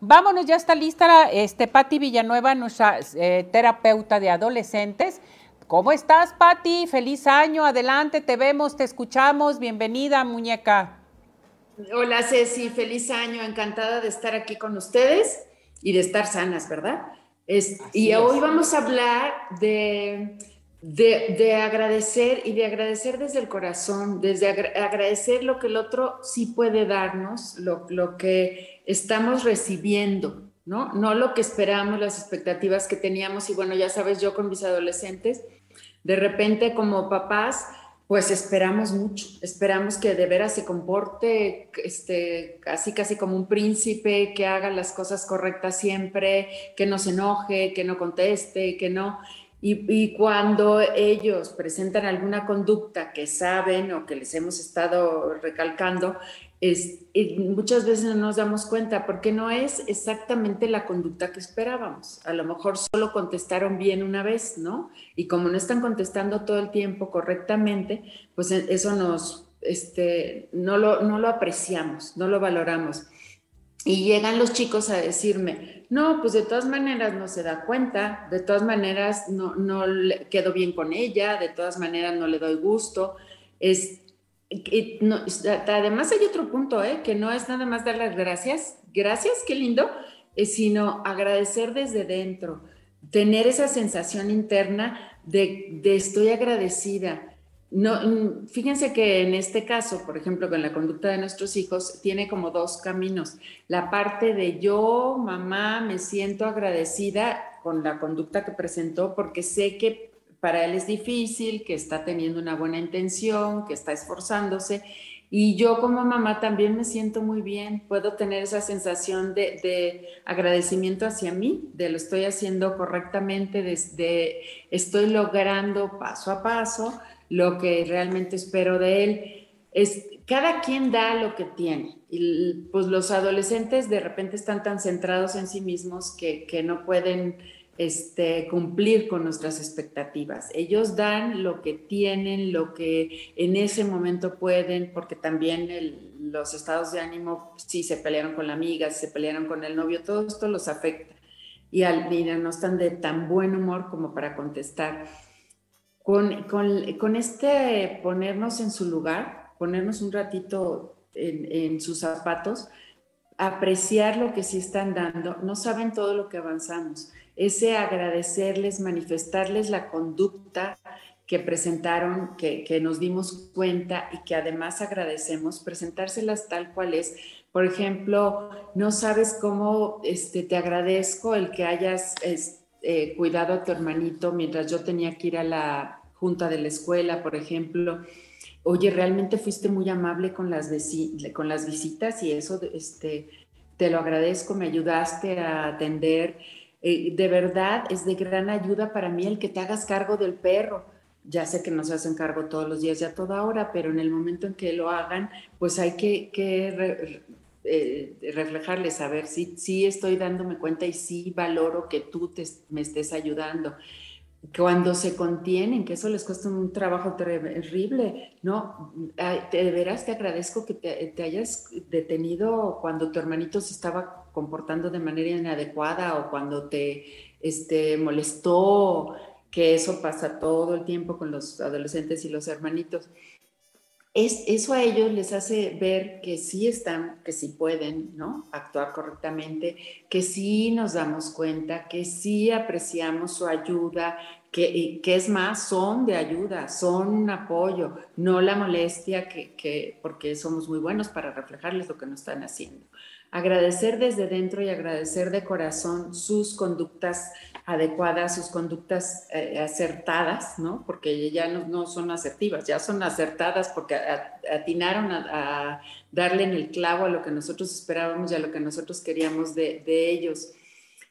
Vámonos, ya está lista este, Patti Villanueva, nuestra eh, terapeuta de adolescentes. ¿Cómo estás, Patti? Feliz año, adelante, te vemos, te escuchamos. Bienvenida, muñeca. Hola, Ceci, feliz año, encantada de estar aquí con ustedes y de estar sanas, ¿verdad? y hoy vamos a hablar de de, agradecer y de agradecer desde el corazón, desde agradecer lo que el otro sí puede darnos, lo, lo, que estamos recibiendo, ¿no? No lo que esperamos, las expectativas que teníamos. Y bueno, ya sabes, yo con mis adolescentes, de repente como papás, pues esperamos mucho, esperamos que de veras se comporte este, casi, casi como un príncipe, que haga las cosas correctas siempre, que no se enoje, que no conteste, que no. Y, cuando ellos presentan alguna conducta que saben o que les hemos estado recalcando, es, muchas veces no nos damos cuenta porque no es exactamente la conducta que esperábamos. A lo mejor solo contestaron bien una vez, ¿no? Y como no están contestando todo el tiempo correctamente, pues e, eso nos, este, no, lo, no lo apreciamos, no lo valoramos. Y llegan los chicos a decirme, no, pues de todas maneras no se da cuenta, de todas maneras no, no le quedo bien con ella, de todas maneras no le doy gusto. Es, además hay otro punto, ¿eh? que no es nada más dar las gracias, gracias, qué lindo, eh, sino agradecer desde dentro, tener esa sensación interna de, de estoy agradecida, no, mm, fíjense que en este caso, por ejemplo, con la conducta de nuestros hijos, tiene como dos caminos. La parte de yo, mamá, me siento agradecida con la conducta que presentó porque sé que para él es difícil, que está teniendo una buena intención, que está esforzándose. Y yo como mamá también me siento muy bien, puedo tener esa sensación de, de agradecimiento hacia mí, de lo estoy haciendo correctamente, de estoy logrando paso a paso lo que realmente espero de él. Es, cada quien da lo que tiene. Y pues los adolescentes de repente están tan centrados en sí mismos que, que no pueden este, cumplir con nuestras expectativas. Ellos dan lo que tienen, lo que en ese momento pueden, porque también los estados de ánimo, si se pelearon con la amiga, si se pelearon con el novio, todo esto los afecta. Y, al, y no están de tan buen humor como para contestar con, este ponernos en su lugar, ponernos un ratito en, sus zapatos, apreciar lo que sí están dando, no saben todo lo que avanzamos. Ese agradecerles, manifestarles la conducta que presentaron, que, nos dimos cuenta y que además agradecemos, presentárselas tal cual es. Por ejemplo, no sabes cómo este, te agradezco el que hayas eh, cuidado a tu hermanito mientras yo tenía que ir a la junta de la escuela, por ejemplo. Oye, realmente fuiste muy amable con las, con las visitas y eso este, te lo agradezco, me ayudaste a atender. Eh, de verdad es de gran ayuda para mí el que te hagas cargo del perro. Ya sé que no se hacen cargo todos los días y a toda hora, pero en el momento en que lo hagan, pues hay que, que eh, reflejarles, a ver si sí, estoy dándome cuenta y sí valoro que tú te, me estés ayudando cuando se contienen, que eso les cuesta un trabajo terrible, ¿no? De veras te agradezco que te, hayas detenido cuando tu hermanito se estaba comportando de manera inadecuada o cuando te este, molestó, que eso pasa todo el tiempo con los adolescentes y los hermanitos. Es, eso a ellos les hace ver que sí están, que sí pueden, ¿no? Actuar correctamente, que sí nos damos cuenta, que sí apreciamos su ayuda, que, que es más, son de ayuda, son un apoyo, no la molestia, que, que, porque somos muy buenos para reflejarles lo que nos están haciendo. Agradecer desde dentro y agradecer de corazón sus conductas adecuadas, sus conductas eh, acertadas, ¿no? Porque ya no, son asertivas, ya son acertadas porque atinaron a, darle en el clavo a lo que nosotros esperábamos y a lo que nosotros queríamos de, ellos.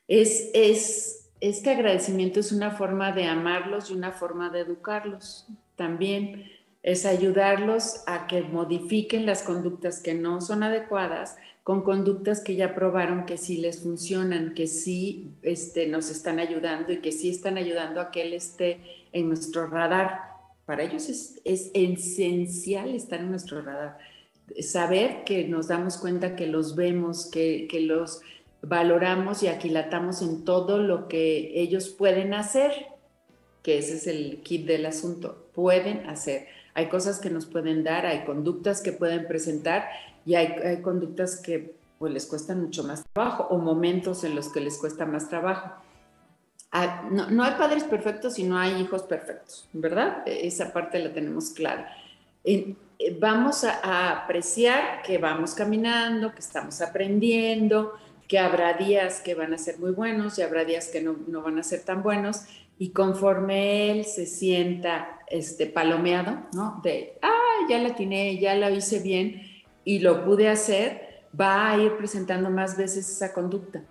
Es, es, este agradecimiento es una forma de amarlos y una forma de educarlos también. Es ayudarlos a que modifiquen las conductas que no son adecuadas con conductas que ya probaron que sí les funcionan, que sí este, nos están ayudando y que sí están ayudando a que él esté en nuestro radar. Para ellos es, es esencial estar en nuestro radar. Saber que nos damos cuenta que los vemos, que, que los valoramos y aquilatamos en todo lo que ellos pueden hacer, que ese es el kit del asunto, pueden hacer. Hay cosas que nos pueden dar, hay conductas que pueden presentar y hay, conductas que pues les cuestan mucho más trabajo o momentos en los que les cuesta más trabajo. Ah, no, hay padres perfectos y no hay hijos perfectos, ¿verdad? Esa parte la tenemos clara. Eh, vamos a, apreciar que vamos caminando, que estamos aprendiendo, que habrá días que van a ser muy buenos y habrá días que no, van a ser tan buenos. Y conforme él se sienta este, palomeado, ¿no? De, ah, ya la tiene, ya la hice bien y lo pude hacer, va a ir presentando más veces esa conducta.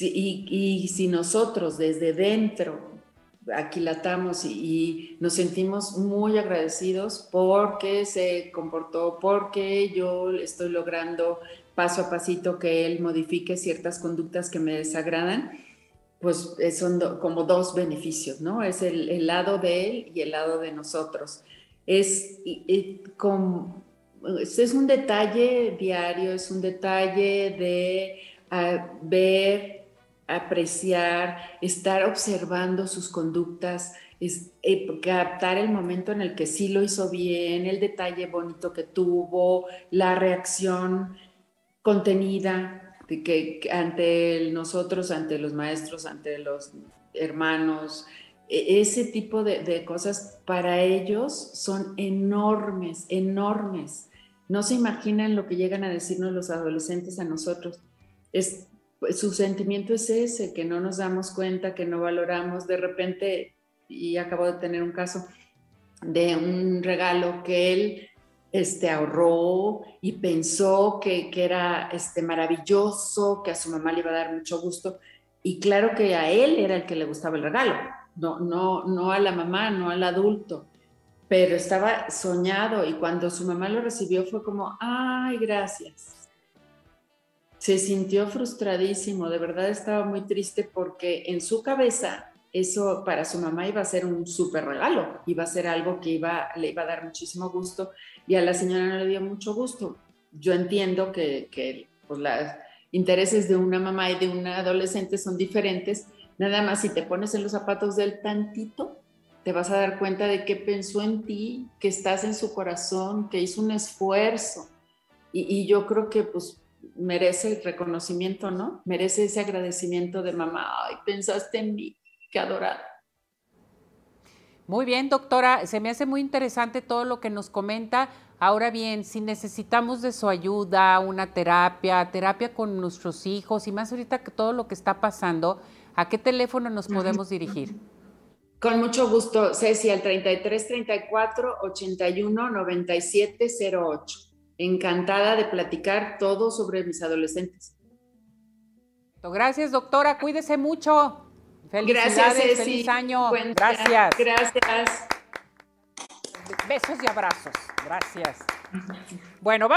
y, si nosotros desde dentro aquilatamos y, y, nos sentimos muy agradecidos porque se comportó, porque yo estoy logrando paso a pasito que él modifique ciertas conductas que me desagradan, pues eh, son como dos beneficios, ¿no? Es el, lado de él y el lado de nosotros. Es, es un detalle diario, es un detalle de ah, ver, apreciar, estar observando sus conductas, es, eh, captar el momento en el que sí lo hizo bien, el detalle bonito que tuvo, la reacción contenida de que, ante nosotros, ante los maestros, ante los hermanos, e, ese tipo de, cosas para ellos son enormes, enormes. No se imaginan lo que llegan a decirnos los adolescentes a nosotros. Es, su sentimiento es ese, que no nos damos cuenta, que no valoramos. De repente, y acabo de tener un caso de un regalo que él este, ahorró y pensó que, era este, maravilloso, que a su mamá le iba a dar mucho gusto. Y claro que a él era el que le gustaba el regalo, no, no, no a la mamá, no al adulto. Pero estaba soñado y cuando su mamá lo recibió fue como, ay, gracias. Se sintió frustradísimo, de verdad estaba muy triste porque en su cabeza eso para su mamá iba a ser un súper regalo, iba a ser algo que iba, le iba a dar muchísimo gusto y a la señora no le dio mucho gusto. Yo entiendo que, que pues, los intereses de una mamá y de una adolescente son diferentes, nada más si te pones en los zapatos del tantito, te vas a dar cuenta de que pensó en ti, que estás en su corazón, que hizo un esfuerzo. Y, yo creo que pues merece el reconocimiento, ¿no? Merece ese agradecimiento de mamá, ay, pensaste en mí, qué adorada. Muy bien, doctora, se me hace muy interesante todo lo que nos comenta. Ahora bien, si necesitamos de su ayuda, una terapia, terapia con nuestros hijos y más ahorita que todo lo que está pasando, ¿a qué teléfono nos podemos dirigir? Con mucho gusto, Ceci, al 33 34 81 97 08. Encantada de platicar todo sobre mis adolescentes. Gracias, doctora. Cuídese mucho. Gracias, Ceci. Feliz año. Gracias. Gracias. Besos y abrazos. Gracias. Bueno, vamos.